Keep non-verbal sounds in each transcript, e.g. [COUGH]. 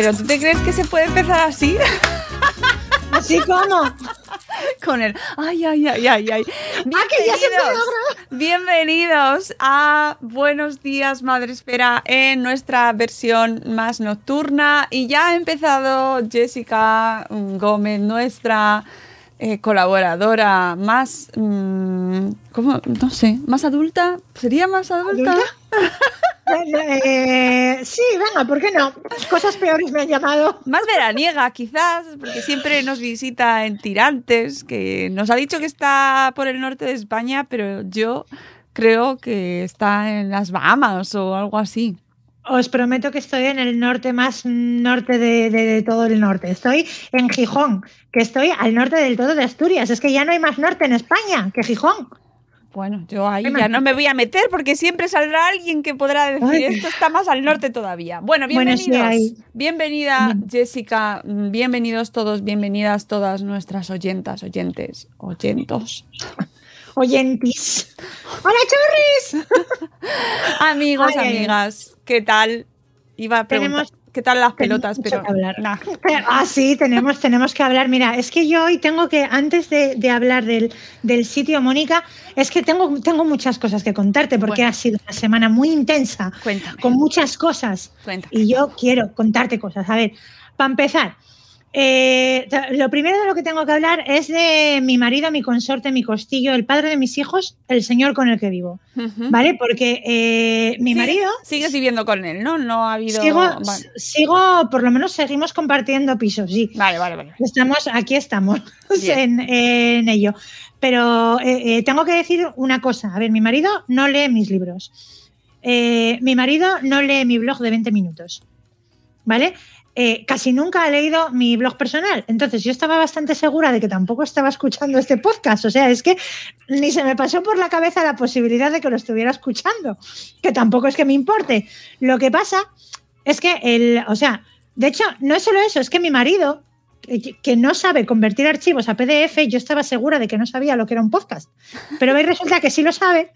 Pero ¿tú te crees que se puede empezar así? Así como. [LAUGHS] Con el ay, ay, ay, ay, ay. Ah, Bienvenidos, bienvenidos a Buenos Días Madre Espera en nuestra versión más nocturna. Y ya ha empezado Jessica Gómez, nuestra eh, colaboradora más, mm, ¿cómo? No sé, más adulta. ¿Sería más adulta? Eh, sí, venga, ¿por qué no? Cosas peores me han llamado. Más veraniega, quizás, porque siempre nos visita en Tirantes, que nos ha dicho que está por el norte de España, pero yo creo que está en las Bahamas o algo así. Os prometo que estoy en el norte más norte de, de- de todo el norte. Estoy en Gijón, que estoy al norte del todo de Asturias. Es que ya no hay más norte en España que Gijón. Bueno, yo ahí ya no me voy a meter porque siempre saldrá alguien que podrá decir Ay. esto está más al norte todavía. Bueno, Bueno, sí, bienvenidos. Bienvenida Bien. Jessica, bienvenidos todos, bienvenidas todas nuestras oyentas, oyentes, oyentos. Oyentis. ¡Hola, chorris! [LAUGHS] Amigos, Ay, amigas, ¿qué tal? Iba a preguntar, Tenemos- ¿qué tal las pelotas? Pero que hablar. nah. Ah, sí, tenemos, tenemos que hablar. Mira, es que yo hoy tengo que, antes de, de hablar del, del sitio, Mónica, es que tengo, tengo muchas cosas que contarte porque Bueno. ha sido una semana muy intensa, Cuéntame, con muchas cosas. cuéntame. Y yo quiero contarte cosas. A ver, para empezar, eh, lo primero de lo que tengo que hablar es de mi marido, mi consorte, mi costillo, el padre de mis hijos, el señor con el que vivo. ¿Vale? Porque eh, mi ¿Sigues- marido. Sigues viviendo con él, ¿no? No ha habido... Sigo, Vale, sigo, por lo menos seguimos compartiendo pisos, sí. vale, vale. vale. Estamos, aquí estamos [LAUGHS] en, en ello. Pero eh, tengo que decir una cosa. A ver, mi marido no lee mis libros. Mi marido no lee mi blog de 20 minutos. ¿Vale? Eh, casi nunca ha leído mi blog personal. Entonces yo estaba bastante segura de que tampoco estaba escuchando este podcast. O sea, es que ni se me pasó por la cabeza la posibilidad de que lo estuviera escuchando. Que tampoco es que me importe. Lo que pasa es que el, o sea, de hecho, no es solo eso, es que mi marido, que, que no sabe convertir archivos a PDF, yo estaba segura de que no sabía lo que era un podcast. Pero hoy resulta que sí lo sabe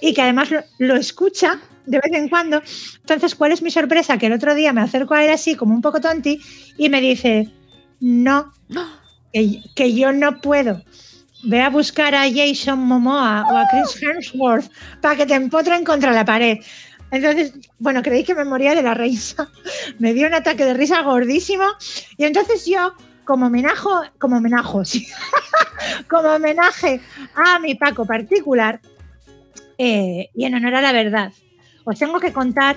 y que además lo, lo escucha de vez en cuando. Entonces, ¿cuál es mi sorpresa? Que el otro día me acerco a él así, como un poco tonti, y me dice, no, que, que yo no puedo. Ve a buscar a Jason Momoa o a Chris Hemsworth para que te empotren contra la pared. Entonces, bueno, creí que me moría de la risa. [LAUGHS] Me dio un ataque de risa gordísimo. Y entonces yo, como homenaje, como homenaje, sí, [LAUGHS] como homenaje a mi Paco particular, eh, y en honor a la verdad, os tengo que contar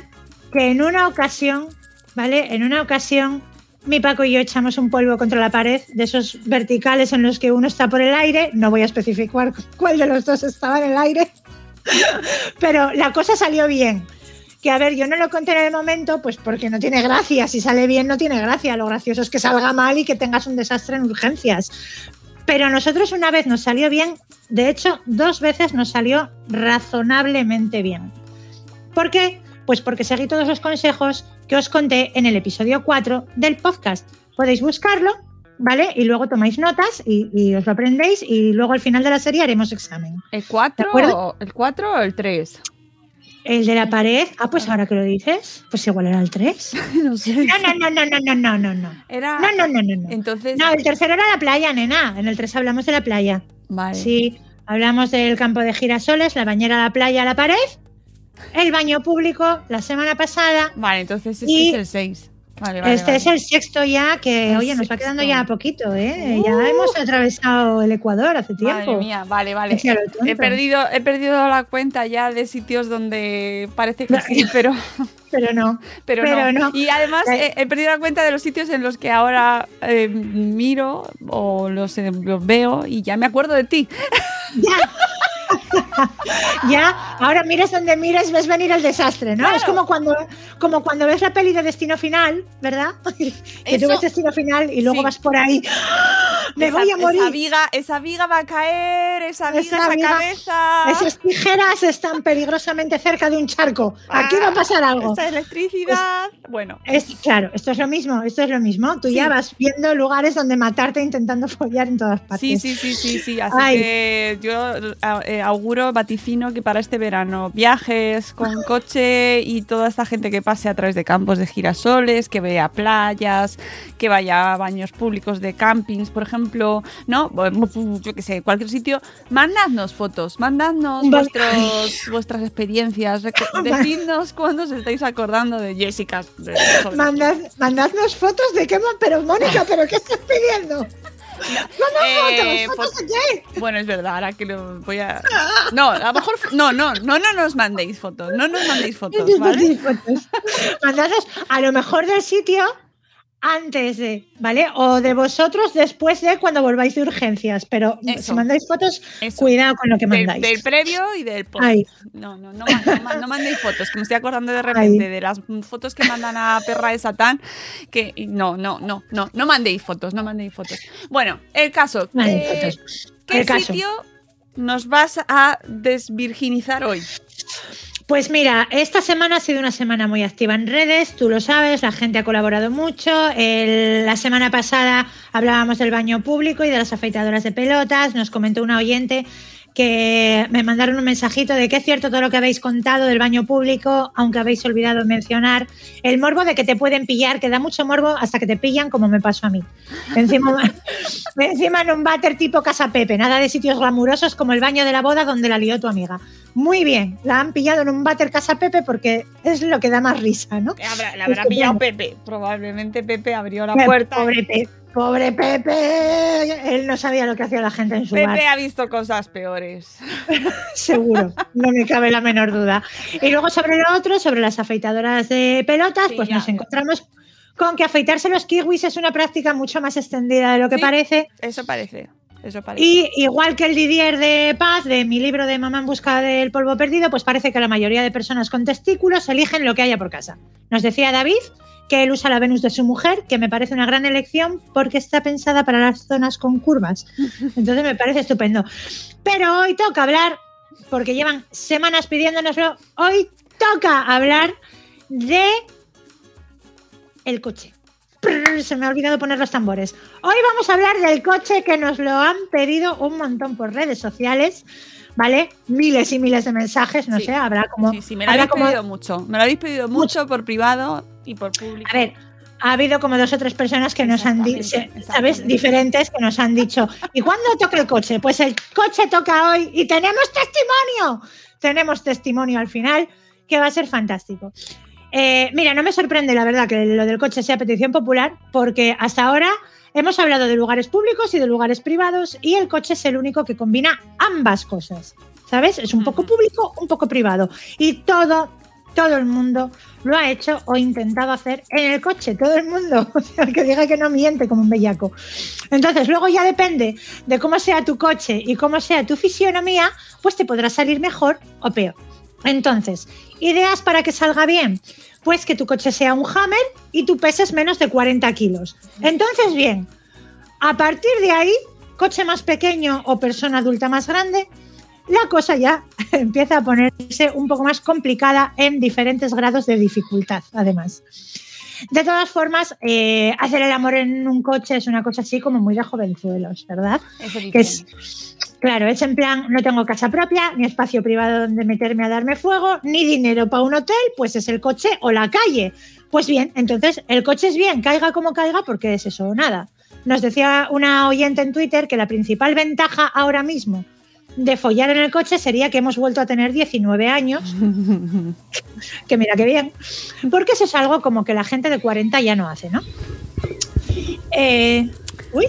que en una ocasión, ¿vale? En una ocasión, mi Paco y yo echamos un polvo contra la pared de esos verticales en los que uno está por el aire. No voy a especificar cuál de los dos estaba en el aire, [LAUGHS] pero la cosa salió bien. Que a ver, yo no lo conté en el momento, pues porque no tiene gracia. Si sale bien, no tiene gracia. Lo gracioso es que salga mal y que tengas un desastre en urgencias. Pero a nosotros una vez nos salió bien, de hecho, dos veces nos salió razonablemente bien. ¿Por qué? Pues porque seguí todos los consejos que os conté en el episodio 4 del podcast. Podéis buscarlo ¿vale? Y luego tomáis notas y, y os lo aprendéis y luego al final de la serie haremos examen. ¿El ¿De 4 acuerdo? o el 4 o el 3? El de la pared. Ah, pues ah. ahora que lo dices, pues igual era el 3. [LAUGHS] no sé. No, no, no, no, no, no, no, no. Era... No, no, no, no, no. Entonces... No, el tercero era la playa, nena. En el 3 hablamos de la playa. Vale. Sí, hablamos del campo de girasoles, la bañera, la playa, la pared, el baño público la semana pasada. Vale, entonces este es el 6. Vale, vale. este vale. es el sexto ya, que El oye, nos va quedando ya poquito, ¿eh? Ya Uh. hemos atravesado el Ecuador hace tiempo. Madre mía, vale, vale. He perdido, he perdido la cuenta ya de sitios donde parece que sí, pero, [LAUGHS] Pero no. [LAUGHS] pero, Pero no. no. Y además Eh. he, he perdido la cuenta de los sitios en los que ahora eh, miro o los, eh, los veo y ya me acuerdo de ti. Ya. [LAUGHS] [LAUGHS] ya, ahora miras donde mires, ves venir el desastre, ¿no? Claro. Es como cuando, como cuando ves la peli de Destino Final, ¿verdad? [LAUGHS] que Eso- tú ves Destino Final y luego Sí. vas por ahí. ¡Ah! ¡Me Esa- voy a morir! Esa viga, esa viga va a caer, esa viga, Esa esa, viga- cabeza. Esas tijeras están peligrosamente cerca de un charco. Aquí va a pasar algo. Esa electricidad. bueno. Es, claro, esto es lo mismo, esto es lo mismo. Tú Sí. ya vas viendo lugares donde matarte intentando [LAUGHS] follar en todas partes. Sí, sí, sí, sí, sí. Así Ay. que yo eh, auguro, vaticino que para este verano viajes con [LAUGHS] coche y toda esta gente que pase a través de campos de girasoles, que vea playas, que vaya a baños públicos de campings, por ejemplo, ¿no? Bueno, Yo qué sé, cualquier sitio. Mandadnos fotos, mandadnos vuestros, [LAUGHS] vuestras experiencias. Decidnos cuándo os estáis acordando de Jessica. de- Mandad, mandadnos fotos de qué, pero Mónica, ¿pero qué estás pidiendo? [LAUGHS] Eh, ¿Fotos? ¿Fotos fo- de qué? Bueno, es verdad, ahora que lo voy a. [LAUGHS] No, a lo mejor. No, no, no, no nos mandéis fotos. No nos mandéis [LAUGHS] fotos, ¿vale? Fotos. Mandadnos a lo mejor del sitio antes de, ¿vale? O de vosotros después de cuando volváis de urgencias. Pero Eso. si mandáis fotos, Eso. cuidado con lo que mandáis. del previo y del post. Ay. No, no, no, no no mandéis fotos, que me estoy acordando de repente de las fotos que mandan a Perra de Satán. Que no, no, no, no, no mandéis fotos, no mandéis fotos. Bueno, el caso. Eh, fotos. ¿Qué El caso. sitio nos vas a desvirginizar hoy? Pues mira, esta semana ha sido una semana muy activa en redes, tú lo sabes, la gente ha colaborado mucho. El- la semana pasada hablábamos del baño público y de las afeitadoras de pelotas. Nos comentó una oyente que me mandaron un mensajito de que es cierto todo lo que habéis contado del baño público, aunque habéis olvidado mencionar el morbo de que te pueden pillar, que da mucho morbo hasta que te pillan, como me pasó a mí. [LAUGHS] Encima, [LAUGHS] encima en un váter tipo Casa Pepe, nada de sitios glamurosos como el baño de la boda donde la lió tu amiga. Muy bien, la han pillado en un váter Casa Pepe porque es lo que da más risa, ¿no? Habrá- la habrá Estupendo. pillado Pepe. Probablemente Pepe abrió la puerta. Pobre Pepe, pobre Pepe. Él no sabía lo que hacía la gente en su bar. Pepe ha visto cosas peores. [LAUGHS] Seguro, no me cabe la menor duda. Y luego sobre lo otro, sobre las afeitadoras de pelotas, Sí, pues ya. nos encontramos con que afeitarse los kiwis es una práctica mucho más extendida de lo que Sí. parece. Eso parece. Eso parece. Y igual que el Didier de Paz, de mi libro de Mamá en busca del polvo perdido, pues parece que la mayoría de personas con testículos eligen lo que haya por casa. Nos decía David que él usa la Venus de su mujer, que me parece una gran elección porque está pensada para las zonas con curvas. [LAUGHS] Entonces me parece estupendo. Pero hoy toca hablar, porque llevan semanas pidiéndonoslo, hoy toca hablar de el coche. Se me ha olvidado poner los tambores. Hoy vamos a hablar del coche que nos lo han pedido un montón por redes sociales, ¿vale? Miles y miles de mensajes, no Sí. sé, habrá como... sí, sí, me lo habéis como- pedido mucho. Me lo habéis pedido mucho por privado y por público. A ver, ha habido como dos o tres personas que nos han dicho, ¿sabes? Diferentes que nos han dicho, ¿y cuándo toca el coche? Pues el coche toca hoy y tenemos testimonio. Tenemos testimonio al final, que va a ser fantástico. Eh, mira, no me sorprende la verdad que lo del coche sea petición popular, porque hasta ahora hemos hablado de lugares públicos y de lugares privados y el coche es el único que combina ambas cosas. ¿Sabes? Es un poco público, un poco privado. Y todo, todo el mundo lo ha hecho o intentado hacer en el coche. Todo el mundo. [LAUGHS] O sea, que diga que no miente como un bellaco. Entonces, luego ya depende de cómo sea tu coche y cómo sea tu fisionomía, pues te podrá salir mejor o peor. Entonces, ideas para que salga bien. Pues que tu coche sea un Hammer y tú peses menos de 40 kilos. Entonces, bien, a partir de ahí, coche más pequeño o persona adulta más grande, la cosa ya [LAUGHS] empieza a ponerse un poco más complicada en diferentes grados de dificultad, además. De todas formas, eh, hacer el amor en un coche es una cosa así como muy de jovenzuelos, ¿verdad? Eso Que es, claro, es en plan, no tengo casa propia, ni espacio privado donde meterme a darme fuego, ni dinero para un hotel, pues es el coche o la calle. Pues bien, entonces el coche es bien, caiga como caiga, porque es eso o nada. Nos decía una oyente en Twitter que la principal ventaja ahora mismo de follar en el coche sería que hemos vuelto a tener 19 años, [LAUGHS] que mira qué bien, porque eso es algo como que la gente de 40 ya no hace, ¿no? Eh, uy,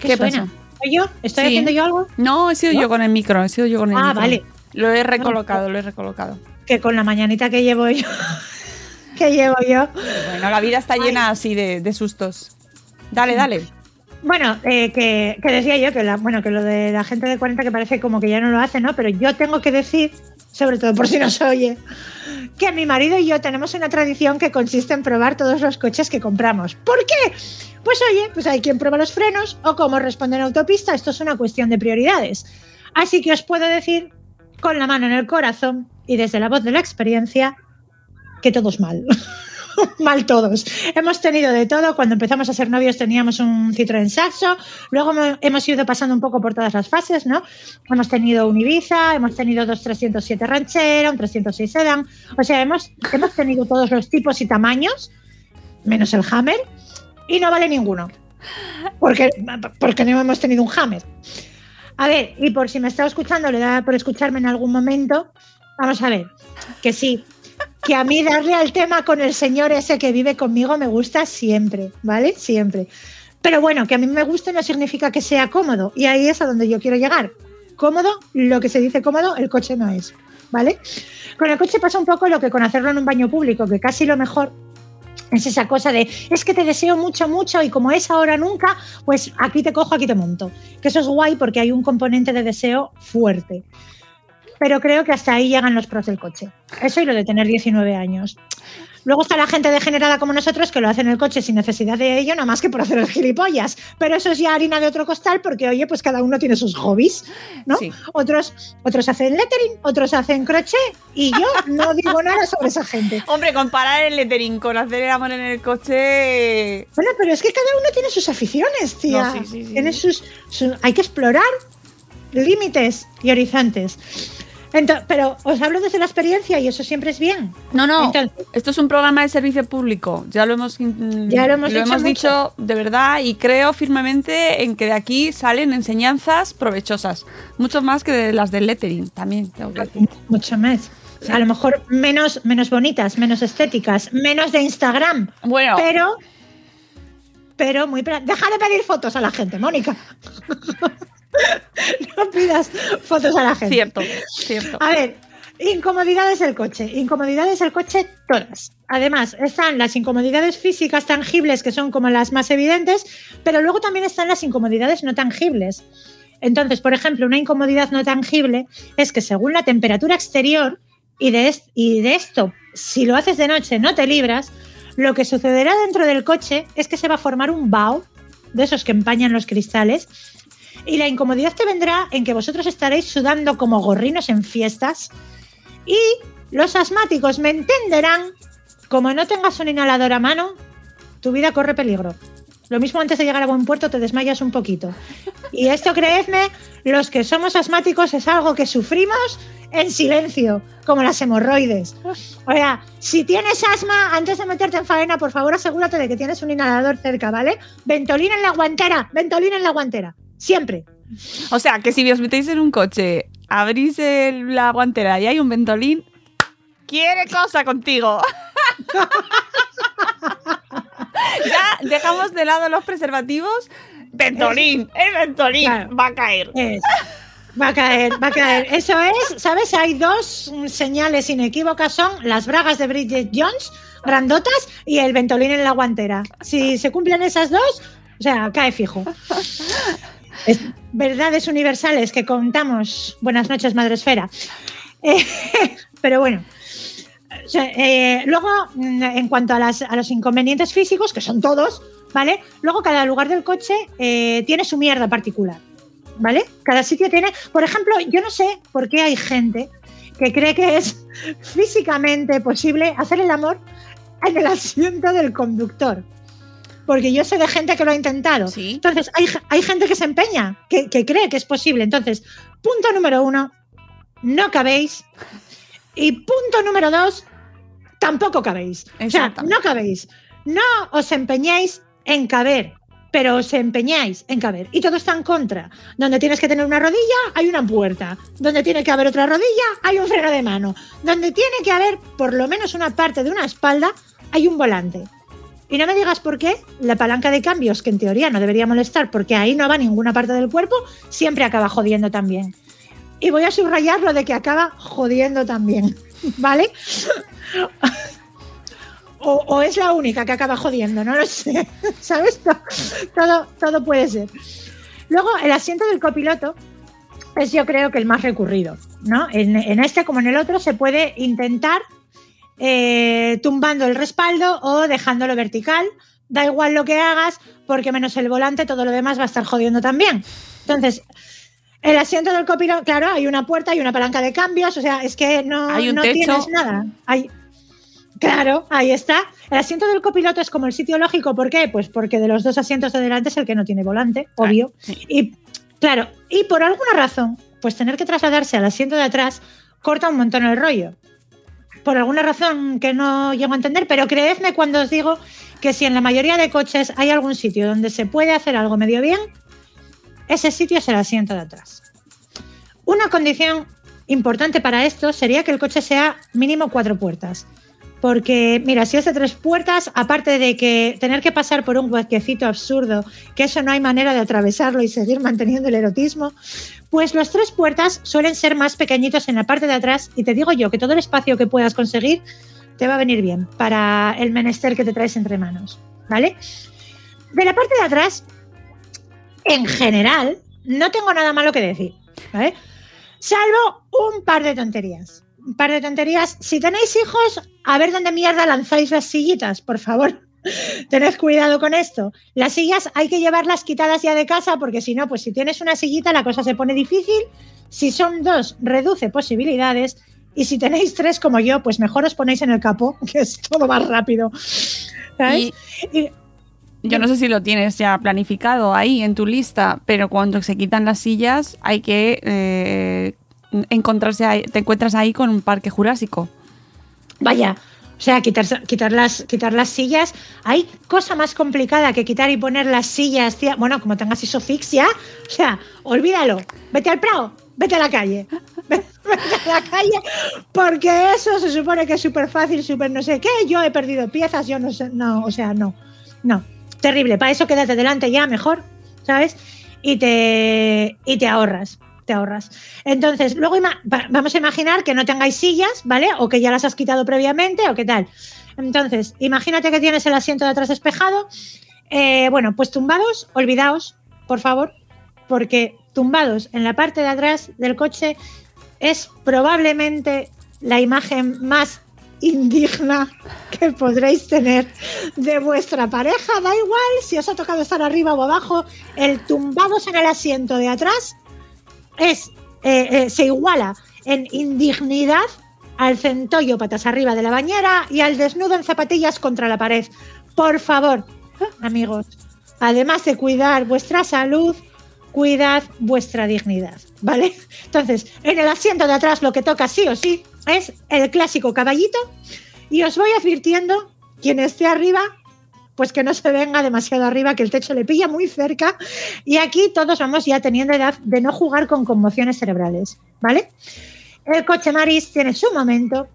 ¿qué, ¿Qué suena? pasó? ¿Soy yo? ¿Estoy Sí. haciendo yo algo? No, he sido ¿No? yo con el micro, he sido yo con el Ah, micro. vale. Lo he recolocado, lo he recolocado. Que con la mañanita que llevo yo, [LAUGHS] que llevo yo, Bueno, la vida está llena así de, de sustos. Dale, dale. Bueno, eh, que, que decía yo que, la, bueno, que lo de la gente de 40 que parece como que ya no lo hace, ¿no? Pero yo tengo que decir, sobre todo por si no se oye, que mi marido y yo tenemos una tradición que consiste en probar todos los coches que compramos. ¿Por qué? Pues oye, pues hay quien prueba los frenos o cómo responde en autopista. Esto es una cuestión de prioridades. Así que os puedo decir con la mano en el corazón y desde la voz de la experiencia que todos mal. [LAUGHS] [LAUGHS] mal todos. Hemos tenido de todo. Cuando empezamos a ser novios teníamos un Citroën Saxo. Luego hemo- hemos ido pasando un poco por todas las fases, ¿no? Hemos tenido un Ibiza, hemos tenido dos 307 ranchera, un 306 Sedan. O sea, hemos, hemos tenido todos los tipos y tamaños, menos el Hammer, y no vale ninguno. Porque, porque no hemos tenido un Hammer. A ver, y por si me está escuchando, le da por escucharme en algún momento, vamos a ver, que sí, que a mí darle al tema con el señor ese que vive conmigo me gusta siempre, ¿vale? Siempre. Pero bueno, que a mí me guste no significa que sea cómodo, y ahí es a donde yo quiero llegar. Cómodo, lo que se dice cómodo, el coche no es, ¿vale? Con el coche pasa un poco lo que con hacerlo en un baño público, que casi lo mejor es esa cosa de es que te deseo mucho, mucho y como es ahora nunca, pues aquí te cojo, aquí te monto. Que eso es guay porque hay un componente de deseo fuerte. Pero creo que hasta ahí llegan los pros del coche. Eso y lo de tener 19 años. Luego está la gente degenerada como nosotros que lo hace en el coche sin necesidad de ello, nada más que por hacer el gilipollas. Pero eso es ya harina de otro costal porque, oye, pues cada uno tiene sus hobbies, ¿no? Sí. Otros, otros hacen lettering, otros hacen crochet y yo no [LAUGHS] digo nada sobre esa gente. Hombre, comparar el lettering con hacer el amor en el coche. Bueno, pero es que cada uno tiene sus aficiones, tía. No, sí, sí, sí, Tiene sus, su- hay que explorar límites y horizontes. Ento- pero os hablo desde la experiencia y eso siempre es bien. No, no. Entonces- esto es un programa de servicio público. Ya lo hemos, Ya lo hemos dicho mucho. dicho de verdad y creo firmemente en que de aquí salen enseñanzas provechosas. Mucho más que de las del lettering también. Tengo que decir. Mucho más. A lo mejor menos, menos bonitas, menos estéticas, menos de Instagram. Bueno, Pero, pero muy. Deja de pedir fotos a la gente, Mónica. [LAUGHS] no pidas fotos a la gente. cierto, cierto. A ver, incomodidades del coche. Incomodidades del coche todas. Además, están las incomodidades físicas tangibles, que son como las más evidentes, pero luego también están las incomodidades no tangibles. Entonces, por ejemplo, una incomodidad no tangible es que según la temperatura exterior, y de, y de esto, si lo haces de noche no te libras, lo que sucederá dentro del coche es que se va a formar un vaho, de esos que empañan los cristales, y la incomodidad te vendrá en que vosotros estaréis sudando como gorrinos en fiestas y los asmáticos me entenderán, como no tengas un inhalador a mano, tu vida corre peligro. Lo mismo antes de llegar a buen puerto te desmayas un poquito. Y esto, creedme, los que somos asmáticos es algo que sufrimos en silencio, como las hemorroides. O sea, si tienes asma, antes de meterte en faena, por favor asegúrate de que tienes un inhalador cerca, ¿vale? Ventolina en la guantera, ventolina en la guantera. Siempre. O sea, que si os metéis en un coche, abrís el- la guantera y hay un ventolín, quiere cosa contigo. [LAUGHS] ya dejamos de lado los preservativos. Ventolín, el ventolín Claro. va a caer. Es- va a caer, va a caer. Eso es, ¿sabes? Hay dos señales inequívocas, son las bragas de Bridget Jones, grandotas, y el ventolín en la guantera. Si se cumplen esas dos, o sea, cae fijo. Es- verdades universales que contamos. Buenas noches, Madre Esfera. Eh, [LAUGHS] pero bueno. Eh, luego, mm, en cuanto a, las- a los inconvenientes físicos, que son todos, ¿vale? Luego cada lugar del coche eh, tiene su mierda particular, ¿vale? Cada sitio tiene, por ejemplo, yo no sé por qué hay gente que cree que es físicamente posible hacer el amor en el asiento del conductor. Porque yo sé de gente que lo ha intentado. Sí. Entonces, hay, hay gente que se empeña, que, que cree que es posible. Entonces, punto número uno, no cabéis. Y punto número dos, tampoco cabéis. O sea, no cabéis. No os empeñéis en caber, pero os empeñáis en caber. Y todo está en contra. Donde tienes que tener una rodilla, hay una puerta. Donde tiene que haber otra rodilla, hay un freno de mano. Donde tiene que haber por lo menos una parte de una espalda, hay un volante. Y no me digas por qué la palanca de cambios, que en teoría no debería molestar porque ahí no va ninguna parte del cuerpo, siempre acaba jodiendo también. Y voy a subrayar lo de que acaba jodiendo también, [LAUGHS] ¿vale? O, es la única que acaba jodiendo, no lo sé. [LAUGHS] ¿Sabes? To- Todo, todo puede ser. Luego, el asiento del copiloto es yo creo que el más recurrido, ¿no? En este como en el otro se puede intentar eh, tumbando el respaldo o dejándolo vertical. Da igual lo que hagas, porque menos el volante, todo lo demás va a estar jodiendo también. Entonces, el asiento del copiloto, claro, hay una puerta, hay una palanca de cambios, o sea, es que no, Hay no tienes nada. Hay, claro, ahí está. El asiento del copiloto es como el sitio lógico, ¿por qué? Pues porque de los dos asientos de delante es el que no tiene volante, obvio. sí. Y claro, y por alguna razón, pues tener que trasladarse al asiento de atrás corta un montón el rollo. Por alguna razón que no llego a entender, pero creedme cuando os digo que si en la mayoría de coches hay algún sitio donde se puede hacer algo medio bien, ese sitio es el asiento de atrás. Una condición importante para esto sería que el coche sea mínimo cuatro puertas. Porque, mira, si es de tres puertas, aparte de que tener que pasar por un huequecito absurdo, que eso no hay manera de atravesarlo y seguir manteniendo el erotismo, pues los tres puertas suelen ser más pequeñitos en la parte de atrás y te digo yo que todo el espacio que puedas conseguir te va a venir bien para el menester que te traes entre manos, ¿vale? De la parte de atrás, en general, no tengo nada malo que decir, ¿vale? Salvo un par de tonterías. Un par de tonterías. Si tenéis hijos, a ver dónde mierda lanzáis las sillitas, por favor. [LAUGHS] Tened cuidado con esto. Las sillas hay que llevarlas quitadas ya de casa porque si no, pues si tienes una sillita la cosa se pone difícil. Si son dos, reduce posibilidades. Y si tenéis tres como yo, pues mejor os ponéis en el capó, [LAUGHS] que es todo más rápido. ¿Sabes? Y Y- yo no sé si lo tienes ya planificado ahí en tu lista, pero cuando se quitan las sillas hay que eh, encontrarse ahí, te encuentras ahí con un parque jurásico. Vaya, o sea, quitar, quitar, las, quitar las sillas. Hay cosa más complicada que quitar y poner las sillas. tía. Bueno, como tengas isofixia, o sea, olvídalo. Vete al Prado, vete a la calle. [LAUGHS] Vete a la calle, porque eso se supone que es súper fácil, súper no sé qué. Yo he perdido piezas, yo no sé, no, o sea, no, no. Terrible, para eso quédate delante ya, mejor, ¿sabes? Y te, y te ahorras ahorras. Entonces, luego vamos a imaginar que no tengáis sillas, ¿vale? O que ya las has quitado previamente o qué tal. Entonces, imagínate que tienes el asiento de atrás despejado. Eh, bueno, pues tumbados, olvidaos, por favor, porque tumbados en la parte de atrás del coche es probablemente la imagen más indigna que podréis tener de vuestra pareja. Da igual si os ha tocado estar arriba o abajo, el tumbados en el asiento de atrás es, eh, eh, se iguala en indignidad al centollo patas arriba de la bañera y al desnudo en zapatillas contra la pared. Por favor, amigos, además de cuidar vuestra salud, cuidad vuestra dignidad, ¿vale? Entonces, en el asiento de atrás lo que toca sí o sí es el clásico caballito y os voy advirtiendo, quien esté arriba, pues que no se venga demasiado arriba, que el techo le pilla muy cerca. Y aquí todos vamos ya teniendo edad de no jugar con conmociones cerebrales, ¿vale? El coche Maris tiene su momento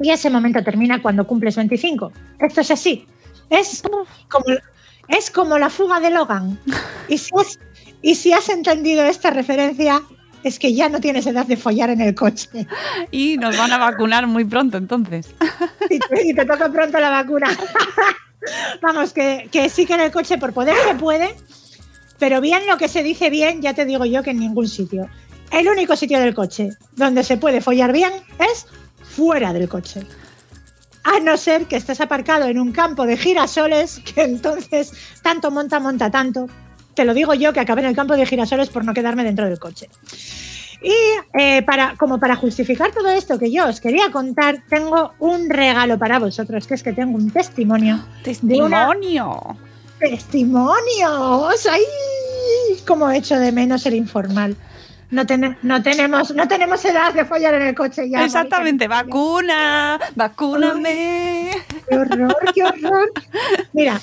y ese momento termina cuando cumples 25. Esto es así. Es como, es como la fuga de Logan. Y si, has, y si has entendido esta referencia, es que ya no tienes edad de follar en el coche. Y nos van a vacunar muy pronto entonces. Y te, y te toca pronto la vacuna. [LAUGHS] Vamos, que, que sí que en el coche por poder se puede, pero bien lo que se dice bien, ya te digo yo que en ningún sitio. El único sitio del coche donde se puede follar bien es fuera del coche. A no ser que estés aparcado en un campo de girasoles, que entonces tanto monta, monta tanto. Te lo digo yo que acabé en el campo de girasoles por no quedarme dentro del coche. Y eh, para, como para justificar todo esto que yo os quería contar, tengo un regalo para vosotros, que es que tengo un testimonio. una- Testimonio. ¡Testimonios! ¡Ay! Como echo de menos el informal. No, tene- no, tenemos, no tenemos edad de follar en el coche ya. Exactamente, vacuna, vacúname. ¡Qué horror, qué horror! Mira,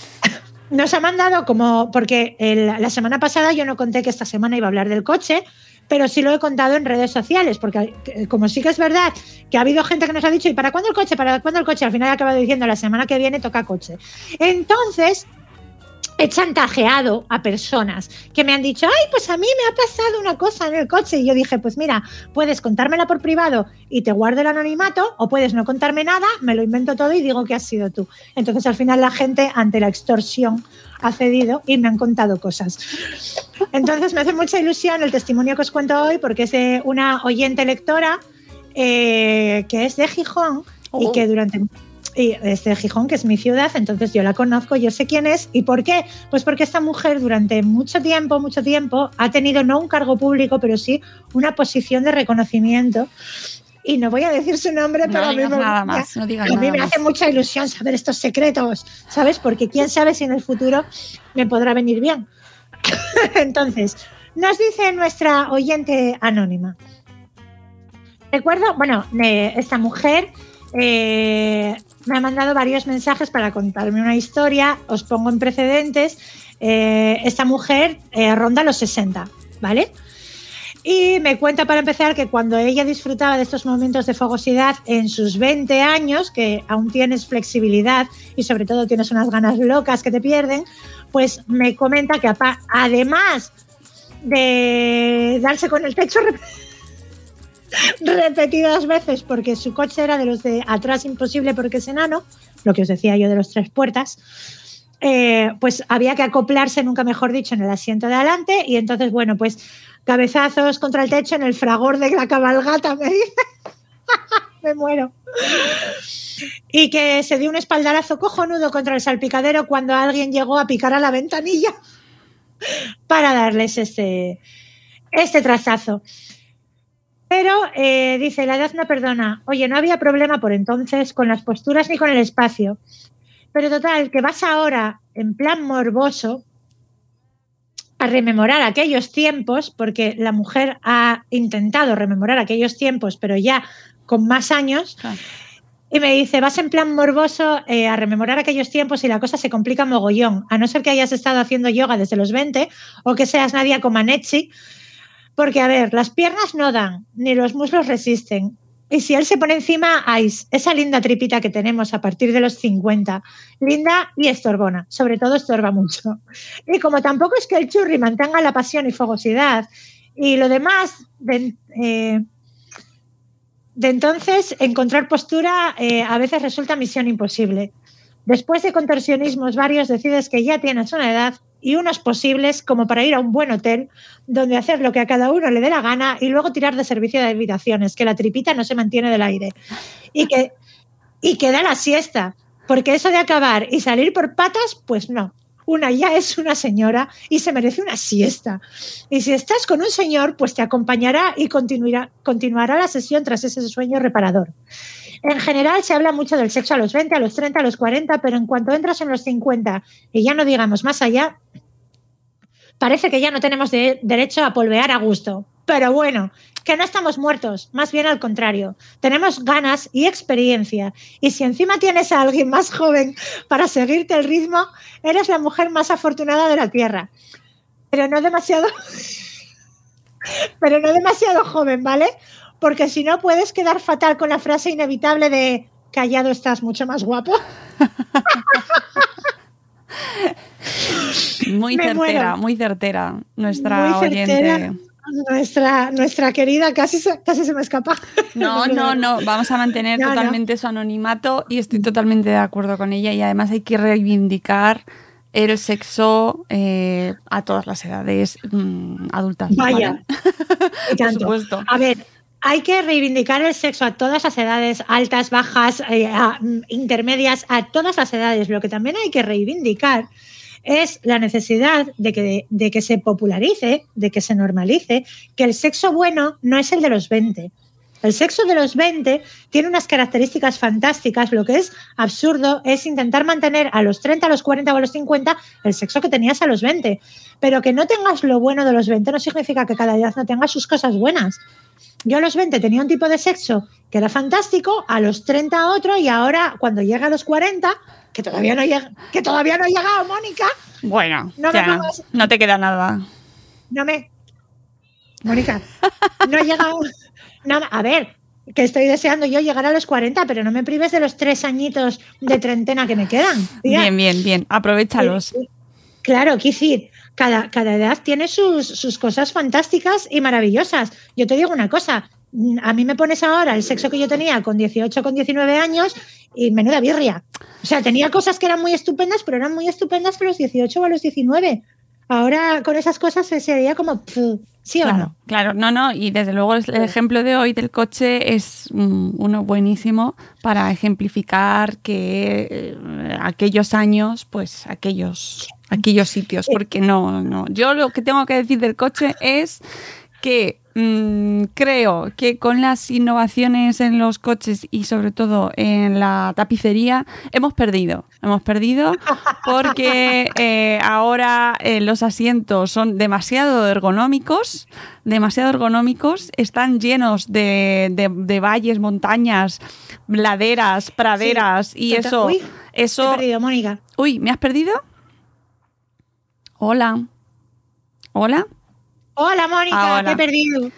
nos ha mandado como, porque el- la semana pasada yo no conté que esta semana iba a hablar del coche, pero sí lo he contado en redes sociales, porque eh, como sí que es verdad que ha habido gente que nos ha dicho, ¿y para cuándo el coche? ¿Para cuándo el coche? Al final he acabado diciendo, la semana que viene toca coche. Entonces, he chantajeado a personas que me han dicho, ay, pues a mí me ha pasado una cosa en el coche. Y yo dije, pues mira, puedes contármela por privado y te guardo el anonimato, o puedes no contarme nada, me lo invento todo y digo que has sido tú. Entonces al final la gente, ante la extorsión, ha cedido y me han contado cosas. Entonces me hace mucha ilusión el testimonio que os cuento hoy, porque es de una oyente lectora eh, que es de Gijón y Oh. que durante y es de Gijón, que es mi ciudad, entonces yo la conozco, yo sé quién es. ¿Y por qué? Pues porque esta mujer durante mucho tiempo, mucho tiempo, ha tenido no un cargo público, pero sí una posición de reconocimiento. Y no voy a decir su nombre, pero a mí, digas me, nada más, no digas a mí nada me más. hace mucha ilusión saber estos secretos, ¿sabes? Porque quién sabe si en el futuro me podrá venir bien. [LAUGHS] Entonces, nos dice nuestra oyente anónima. Recuerdo, bueno, esta mujer eh, me ha mandado varios mensajes para contarme una historia. Os pongo en precedentes. Eh, esta mujer eh, ronda los 60, ¿vale? Y me cuenta para empezar que cuando ella disfrutaba de estos momentos de fogosidad en sus 20 años, que aún tienes flexibilidad y sobre todo tienes unas ganas locas que te pierden, pues me comenta que además de darse con el techo rep- [LAUGHS] repetidas veces porque su coche era de los de atrás imposible porque es enano, lo que os decía yo de los tres puertas, eh, pues había que acoplarse, nunca mejor dicho, en el asiento de adelante y entonces, bueno, pues cabezazos contra el techo en el fragor de la cabalgata, me dice. [LAUGHS] me muero. Y que se dio un espaldarazo cojonudo contra el salpicadero cuando alguien llegó a picar a la ventanilla [LAUGHS] para darles este, este trazazo. Pero eh, dice, la edad no perdona. Oye, no había problema por entonces con las posturas ni con el espacio. Pero total, que vas ahora en plan morboso a rememorar aquellos tiempos, porque la mujer ha intentado rememorar aquellos tiempos, pero ya con más años. Claro. Y me dice, vas en plan morboso eh, a rememorar aquellos tiempos y la cosa se complica mogollón, a no ser que hayas estado haciendo yoga desde los 20 o que seas Nadia Comaneci, porque a ver, las piernas no dan, ni los muslos resisten. Y si él se pone encima, Ice, esa linda tripita que tenemos a partir de los 50, linda y estorbona, sobre todo estorba mucho. Y como tampoco es que el churri mantenga la pasión y fogosidad, y lo demás, de, eh, entonces encontrar postura eh, a veces resulta misión imposible. Después de contorsionismos varios, decides que ya tienes una edad y unos posibles como para ir a un buen hotel donde hacer lo que a cada uno le dé la gana y luego tirar de servicio de habitaciones, que la tripita no se mantiene del aire. Y que, y que da la siesta, porque eso de acabar y salir por patas, pues no. Una ya es una señora y se merece una siesta. Y si estás con un señor, pues te acompañará y continuará, continuará la sesión tras ese sueño reparador. En general se habla mucho del sexo a los 20, a los 30, a los 40, pero en cuanto entras en los 50 y ya no digamos más allá, parece que ya no tenemos de- derecho a polvear a gusto. Pero bueno, que no estamos muertos, más bien al contrario. Tenemos ganas y experiencia. Y si encima tienes a alguien más joven para seguirte el ritmo, eres la mujer más afortunada de la Tierra. Pero no demasiado. [LAUGHS] Pero no demasiado joven, ¿vale? Porque si no puedes quedar fatal con la frase inevitable de callado estás mucho más guapo. [LAUGHS] Muy Me certera, muero. muy certera nuestra Muy certera. oyente. Nuestra, nuestra querida casi se, casi se me escapa. No, [LAUGHS] no, no, vamos a mantener No, no. totalmente su anonimato y estoy totalmente de acuerdo con ella y además hay que reivindicar el sexo eh, a todas las edades mm, adultas. Vaya. [LAUGHS] tanto. supuesto. A ver, hay que reivindicar el sexo a todas las edades, altas, bajas, eh, mm, intermedias, a todas las edades. Lo que también hay que reivindicar es la necesidad de que, de que se popularice, de que se normalice, que el sexo bueno no es el de los 20. El sexo de los 20 tiene unas características fantásticas. Lo que es absurdo es intentar mantener a los 30, a los 40 o a los 50 el sexo que tenías a los 20. Pero que no tengas lo bueno de los 20 no significa que cada edad no tenga sus cosas buenas. Yo a los 20 tenía un tipo de sexo que era fantástico, a los 30 otro y ahora cuando llega a los 40, que todavía no, llega, que todavía no ha llegado Mónica, Bueno, No me te queda nada. no me... Mónica, no ha llegado... [LAUGHS] Nada, a ver, que estoy deseando yo llegar a los 40, pero no me prives de los tres añitos de treintena que me quedan. tía. Bien, bien, bien. Aprovechalos. Eh, Claro, quiero decir, cada, cada edad tiene sus, sus cosas fantásticas y maravillosas. Yo te digo una cosa, mm, a mí me pones ahora el sexo que yo tenía con 18, con 19 años y menuda birria. O sea, tenía cosas que eran muy estupendas, pero eran muy estupendas a los 18 o a los 19. Ahora con esas cosas se sería como, ¿sí o Claro, no? claro, no, no, y desde luego el ejemplo de hoy del coche es mm, uno buenísimo para ejemplificar que eh, aquellos años, pues aquellos, aquellos sitios, porque no, no. Yo lo que tengo que decir del coche es que mm, creo que con las innovaciones en los coches y sobre todo en la tapicería hemos perdido. Hemos perdido porque eh, ahora eh, los asientos son demasiado ergonómicos, demasiado ergonómicos, están llenos de, de- de valles, montañas, laderas, praderas y eso, Uy, Te he eso. perdido, Mónica. Uy, ¿me has perdido? Hola. Hola. Hola, Mónica, Ah, te he perdido.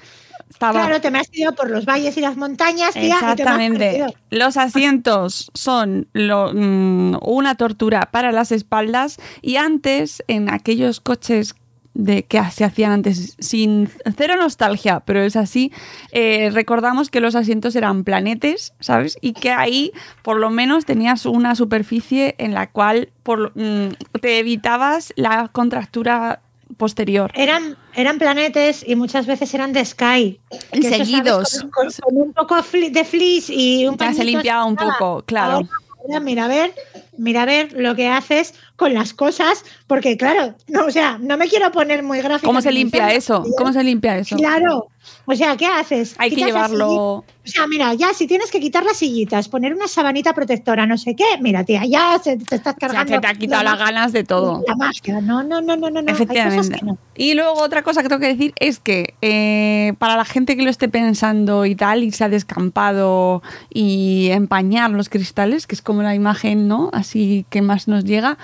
Estaba. Claro, te me has ido por los valles y las montañas, tía, y te me has Exactamente. perdido. Los asientos son lo- mm, una tortura para las espaldas y antes en aquellos coches de que se hacían antes sin cero nostalgia, pero es así. eh, recordamos que los asientos eran planetes, ¿sabes? Y que ahí por lo menos tenías una superficie en la cual por, mm, te evitabas la contractura posterior. Eran, eran planetes y muchas veces eran de Sky. Seguidos. Con, con- con un poco de fleece y un Ya se limpiaba un poco, claro. Ahora mira a ver, mira a ver lo que haces con las cosas, porque claro, no, o sea, no me quiero poner muy gráfica. ¿Cómo se limpia eso? ¿Cómo se limpia eso? Claro. O sea, ¿qué haces? Hay que llevarlo. O sea, mira, ya si tienes que quitar las sillitas, poner una sabanita protectora, no sé qué, mira, tía, ya se, te estás O sea, cargando. se te ha quitado la las ganas de todo. La magia. No, no, no, no, no. no. Hay cosas Efectivamente. que no. Y luego otra cosa que tengo que decir es que eh, para la gente que lo esté pensando y tal, y se ha descampado y empañar los cristales, que es como la imagen, ¿no? Así que más nos llega.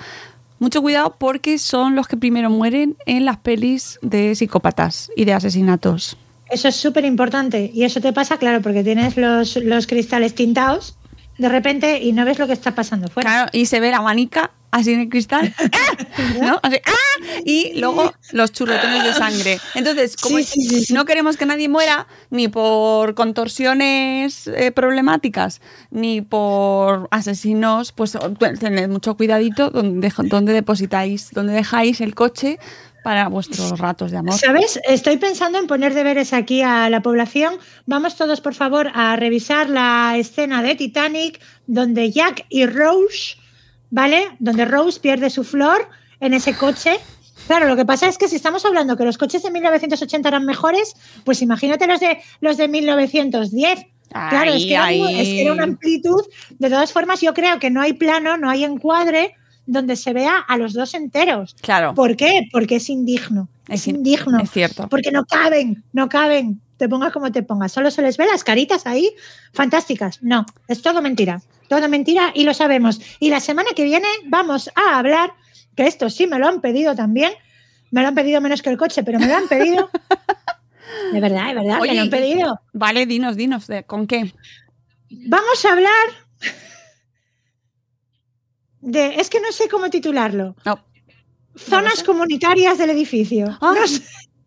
Mucho cuidado porque son los que primero mueren en las pelis de psicópatas y de asesinatos. Eso es súper importante. Y eso te pasa, claro, porque tienes los, los cristales tintados de repente y no ves lo que está pasando fuera. Claro, y se ve la manica así en el cristal, [LAUGHS] ¡ah! ¿no? Así, ¡ah! Y luego los churretones de sangre. Entonces, como Sí, sí, sí, sí. no queremos que nadie muera ni por contorsiones eh, problemáticas, ni por asesinos, pues tened mucho cuidadito donde depositáis, donde dejáis el coche para vuestros ratos de amor. ¿Sabes? Estoy pensando en poner deberes aquí a la población. Vamos todos, por favor, a revisar la escena de Titanic donde Jack y Rose, ¿vale? Donde Rose pierde su flor en ese coche. Claro, lo que pasa es que si estamos hablando que los coches de 1980 eran mejores, pues imagínate los de los de 1910. claro, es que, era, mu- ay. es que era una amplitud. De todas formas, yo creo que no hay plano, no hay encuadre donde se vea a los dos enteros. Claro, ¿Por qué? Porque es indigno. Es, Es in- indigno. es cierto. Porque no caben, no caben. Te pongas como te pongas. Solo se les ve las caritas ahí fantásticas. No, es todo mentira. Todo mentira y lo sabemos. Y la semana que viene vamos a hablar, que esto sí me lo han pedido también. Me lo han pedido menos que el coche, pero me lo han pedido. [LAUGHS] De verdad, de verdad, me lo han pedido. Vale, dinos, dinos, ¿de- ¿con qué? Vamos a hablar de. Es que no sé cómo titularlo. No. Zonas comunitarias del edificio. Ah. No sé.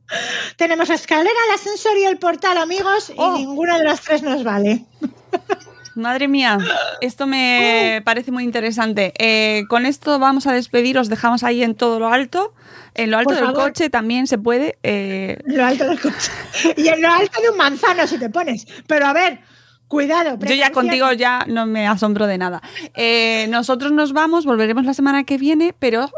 [LAUGHS] Tenemos la escalera, el ascensor y el portal, amigos, Oh. y ninguno de los tres nos vale. [LAUGHS] Madre mía, esto me parece muy interesante. Eh, con esto vamos a despedir, os dejamos ahí en todo lo alto. En lo alto Por del favor. coche también se puede. eh, En lo alto del coche. Y en lo alto de un manzano, si te pones. Pero a ver, cuidado. yo ya contigo ya no me asombro de nada. Eh, nosotros nos vamos, volveremos la semana que viene, pero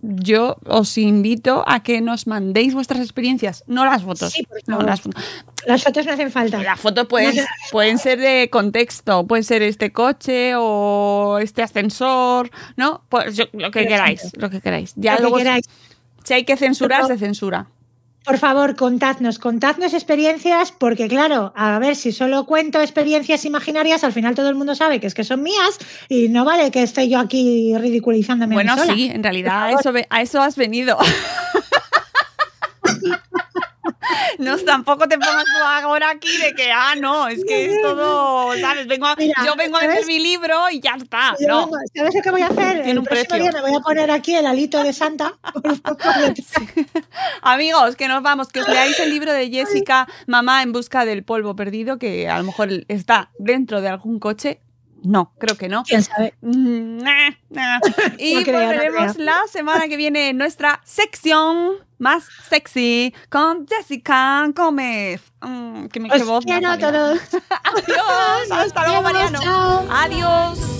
yo os invito a que nos mandéis vuestras experiencias, no las fotos. Sí, por no las fotos. Las fotos no hacen falta. Las fotos pueden, pueden ser de contexto, pueden ser este coche o este ascensor, ¿no? Pues yo- lo que queráis, lo que queráis. Ya Lo que luego, queráis. si hay que censurar, Pero- se censura. Por favor, contadnos, contadnos experiencias, porque claro, a ver, si solo cuento experiencias imaginarias, al final todo el mundo sabe que es que son mías y no vale que esté yo aquí ridiculizándome. a mí Bueno, sola. sí, en realidad a eso, a eso has venido. [LAUGHS] No, tampoco te pongas tú ahora aquí de que, ah, no, es que es todo, ¿sabes? Vengo a- Mira, yo vengo a vender mi libro y ya está. Yo No, vengo- ¿Sabes lo que voy a hacer? Tiene el un precio. día me voy a poner aquí el alito de Santa. por favor. [LAUGHS] Amigos, que nos vamos, que os leáis el libro de Jessica, Mamá en busca del polvo perdido, que a lo mejor está dentro de algún coche. No, creo que no. ¿Quién sabe? Mm, nah, nah. [LAUGHS] Y No creo, no volveremos creo. la semana que viene en nuestra sección más sexy con Jessica Gómez. Mm, que me Os quiero todos. [LAUGHS] Adiós, hasta luego, Mariano. Adiós.